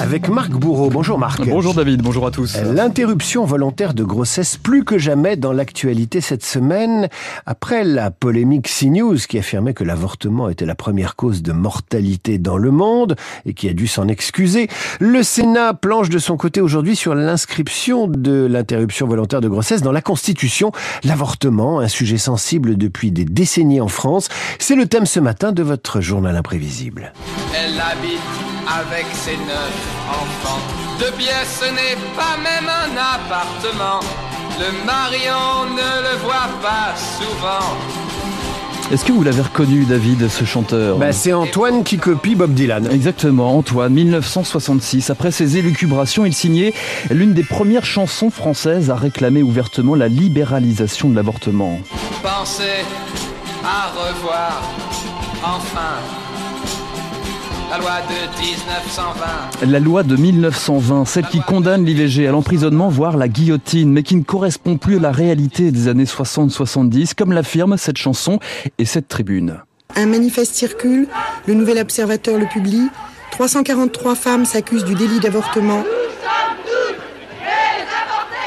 Avec Marc Bourreau. Bonjour Marc. Bonjour David, bonjour à tous. L'interruption volontaire de grossesse plus que jamais dans l'actualité cette semaine. Après la polémique CNews qui affirmait que l'avortement était la première cause de mortalité dans le monde et qui a dû s'en excuser, le Sénat planche de son côté aujourd'hui sur l'inscription de l'interruption volontaire de grossesse dans la Constitution. L'avortement, un sujet sensible depuis des décennies en France, c'est le thème ce matin de votre journal imprévisible. Elle habite avec ses neuf enfants. De pièces, ce n'est pas même un appartement. Le Marion ne le voit pas souvent. Est-ce que vous l'avez reconnu, David, ce chanteur bah, C'est Antoine qui copie Bob Dylan. Exactement, Antoine, 1966. Après ses élucubrations, il signait l'une des premières chansons françaises à réclamer ouvertement la libéralisation de l'avortement. Pensez à revoir enfin la loi de 1920. La loi de 1920, celle qui condamne l'IVG à l'emprisonnement, voire la guillotine, mais qui ne correspond plus à la réalité des années 60-70, comme l'affirme cette chanson et cette tribune. Un manifeste circule, le nouvel observateur le publie, 343 femmes s'accusent du délit d'avortement.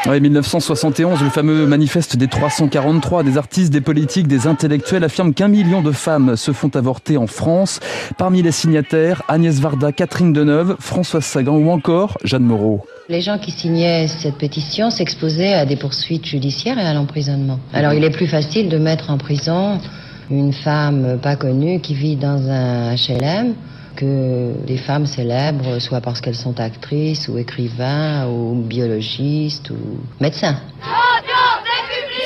Oui, 1971, le fameux manifeste des 343, des artistes, des politiques, des intellectuels affirment qu'un million de femmes se font avorter en France. Parmi les signataires, Agnès Varda, Catherine Deneuve, Françoise Sagan ou encore Jeanne Moreau. Les gens qui signaient cette pétition s'exposaient à des poursuites judiciaires et à l'emprisonnement. Alors il est plus facile de mettre en prison une femme pas connue qui vit dans un HLM que des femmes célèbres, soit parce qu'elles sont actrices ou écrivains ou biologistes ou médecins.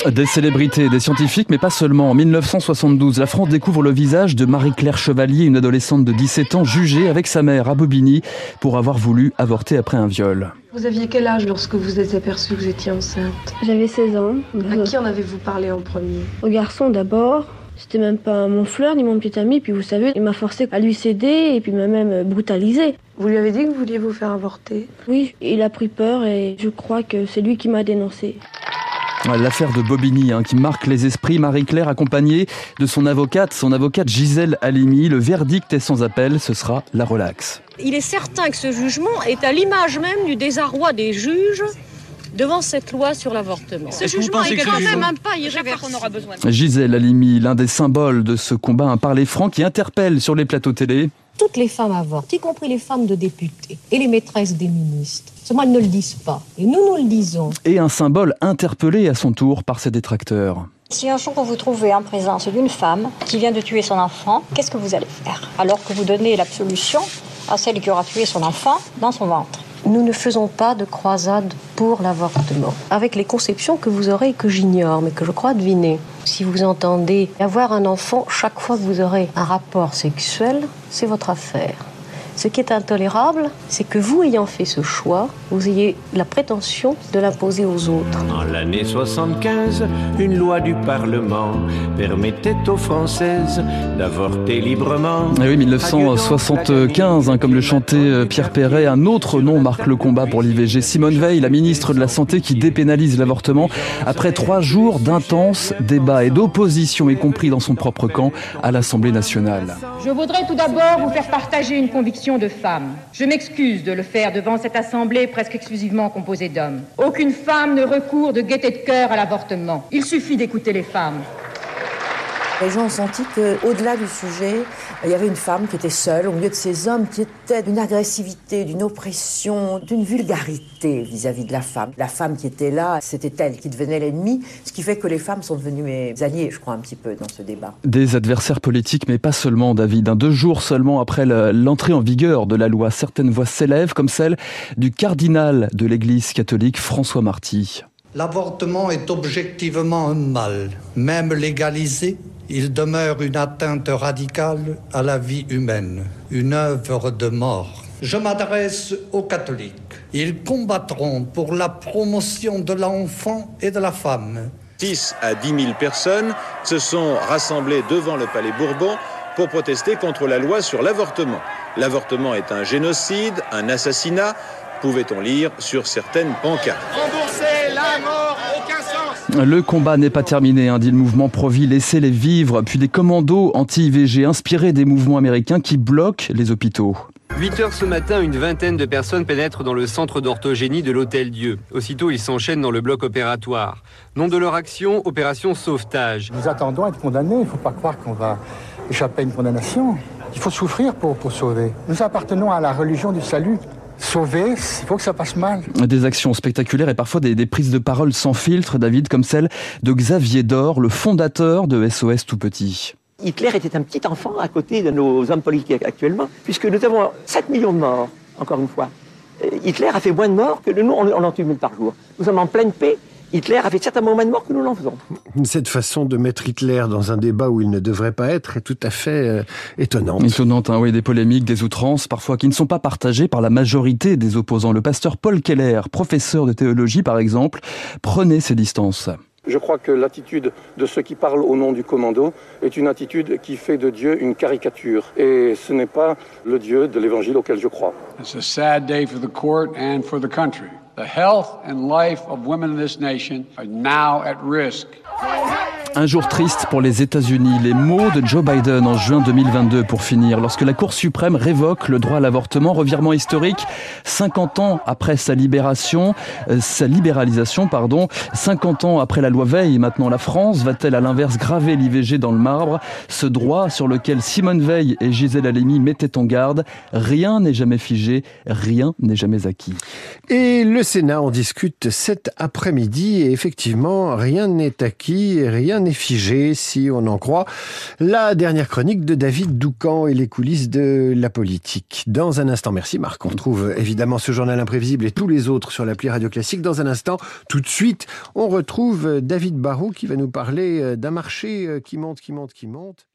Des célébrités, des scientifiques, mais pas seulement. En 1972, la France découvre le visage de Marie-Claire Chevalier, une adolescente de 17 ans jugée avec sa mère à Bobigny pour avoir voulu avorter après un viol. Vous aviez quel âge lorsque vous êtes aperçu que vous étiez enceinte? J'avais 16 ans. À qui en avez-vous parlé en premier? Au garçon d'abord, c'était même pas mon fleur ni mon petit ami. Puis vous savez, il m'a forcé à lui céder et puis m'a même brutalisé. Vous lui avez dit que vous vouliez vous faire avorter? Oui, il a pris peur et je crois que c'est lui qui m'a dénoncé. L'affaire de Bobigny hein, qui marque les esprits, Marie-Claire accompagnée de son avocate, son avocate Gisèle Halimi. Le verdict est sans appel, ce sera la relaxe. Il est certain que ce jugement est à l'image même du désarroi des juges devant cette loi sur l'avortement. Ce jugement est quand même pas irréversible. aura besoin. Gisèle Halimi, l'un des symboles de ce combat, un parler franc qui interpelle sur les plateaux télé. Toutes les femmes avortent, y compris les femmes de députés et les maîtresses des ministres. Seulement, elles ne le disent pas. Et nous, nous le disons. Et un symbole interpellé à son tour par ses détracteurs. Si un jour vous vous trouvez en présence d'une femme qui vient de tuer son enfant, qu'est-ce que vous allez faire? Alors que vous donnez l'absolution à celle qui aura tué son enfant dans son ventre. Nous ne faisons pas de croisade pour l'avortement, avec les conceptions que vous aurez et que j'ignore, mais que je crois deviner. Si vous entendez avoir un enfant chaque fois que vous aurez un rapport sexuel, c'est votre affaire. Ce qui est intolérable, c'est que vous ayant fait ce choix, vous ayez la prétention de l'imposer aux autres. En l'année 75, une loi du Parlement permettait aux Françaises d'avorter librement. Et oui, 1975, hein, comme le chantait Pierre Perret, un autre nom marque le combat pour l'IVG. Simone Veil, la ministre de la Santé qui dépénalise l'avortement après trois jours d'intenses débats et d'opposition, y compris dans son propre camp, à l'Assemblée nationale. Je voudrais tout d'abord vous faire partager une conviction de femme. Je m'excuse de le faire devant cette assemblée presque exclusivement composée d'hommes. Aucune femme ne recourt de gaieté de cœur à l'avortement. Il suffit d'écouter les femmes. Les gens ont senti qu'au-delà du sujet, il y avait une femme qui était seule au milieu de ces hommes qui étaient d'une agressivité, d'une oppression, d'une vulgarité vis-à-vis de la femme. La femme qui était là, c'était elle qui devenait l'ennemi, ce qui fait que les femmes sont devenues mes alliées, je crois, un petit peu dans ce débat. Des adversaires politiques, mais pas seulement, David. Deux jours seulement après l'entrée en vigueur de la loi, certaines voix s'élèvent, comme celle du cardinal de l'Église catholique, François Marty. L'avortement est objectivement un mal, même légalisé il demeure une atteinte radicale à la vie humaine, une œuvre de mort. Je m'adresse aux catholiques. Ils combattront pour la promotion de l'enfant et de la femme. 6 à 10 000 personnes se sont rassemblées devant le Palais Bourbon pour protester contre la loi sur l'avortement. L'avortement est un génocide, un assassinat, pouvait-on lire sur certaines pancartes. Rembourser la mort, aucun sens Le combat n'est pas terminé, hein, dit le mouvement Provi, laissez-les vivre, puis des commandos anti-IVG inspirés des mouvements américains qui bloquent les hôpitaux. 8 heures ce matin, une vingtaine de personnes pénètrent dans le centre d'orthogénie de l'Hôtel Dieu. Aussitôt, ils s'enchaînent dans le bloc opératoire. Nom de leur action, opération sauvetage. Nous attendons à être condamnés. Il ne faut pas croire qu'on va échapper à une condamnation. Il faut souffrir pour, pour sauver. Nous appartenons à la religion du salut. Sauver, il faut que ça passe mal. Des actions spectaculaires et parfois des, des, prises de parole sans filtre, David, comme celle de Xavier Dor, le fondateur de SOS Tout Petit. Hitler était un petit enfant à côté de nos hommes politiques actuellement, puisque nous avons 7 millions de morts, encore une fois. Hitler a fait moins de morts que nous, on en tue mille par jour. Nous sommes en pleine paix. Hitler a fait certainement moins de morts que nous l'en faisons. Cette façon de mettre Hitler dans un débat où il ne devrait pas être est tout à fait euh, étonnante. Étonnante, hein, oui, des polémiques, des outrances, parfois qui ne sont pas partagées par la majorité des opposants. Le pasteur Paul Keller, professeur de théologie par exemple, prenait ses distances. Je crois que l'attitude de ceux qui parlent au nom du commando est une attitude qui fait de Dieu une caricature. Et ce n'est pas le Dieu de l'évangile auquel je crois. It's a sad day for the court and for the country. The health and life of women in this nation are now at risk. Un jour triste pour les États-Unis. Les mots de Joe Biden en juin 2022 pour finir, lorsque la Cour suprême révoque le droit à l'avortement, revirement historique, 50 ans après sa libération, euh, sa libéralisation, pardon, 50 ans après la loi Veil, maintenant la France va-t-elle à l'inverse graver l'IVG dans le marbre? Ce droit sur lequel Simone Veil et Gisèle Halimi mettaient en garde, rien n'est jamais figé, rien n'est jamais acquis. Et le Sénat en discute cet après-midi et effectivement, rien n'est acquis, rien n'est figé si on en croit la dernière chronique de David Doucan et les coulisses de la politique. Dans un instant, merci Marc, on retrouve évidemment ce journal imprévisible et tous les autres sur l'appli Radio Classique. Dans un instant, tout de suite, on retrouve David Barrault qui va nous parler d'un marché qui monte, qui monte, qui monte.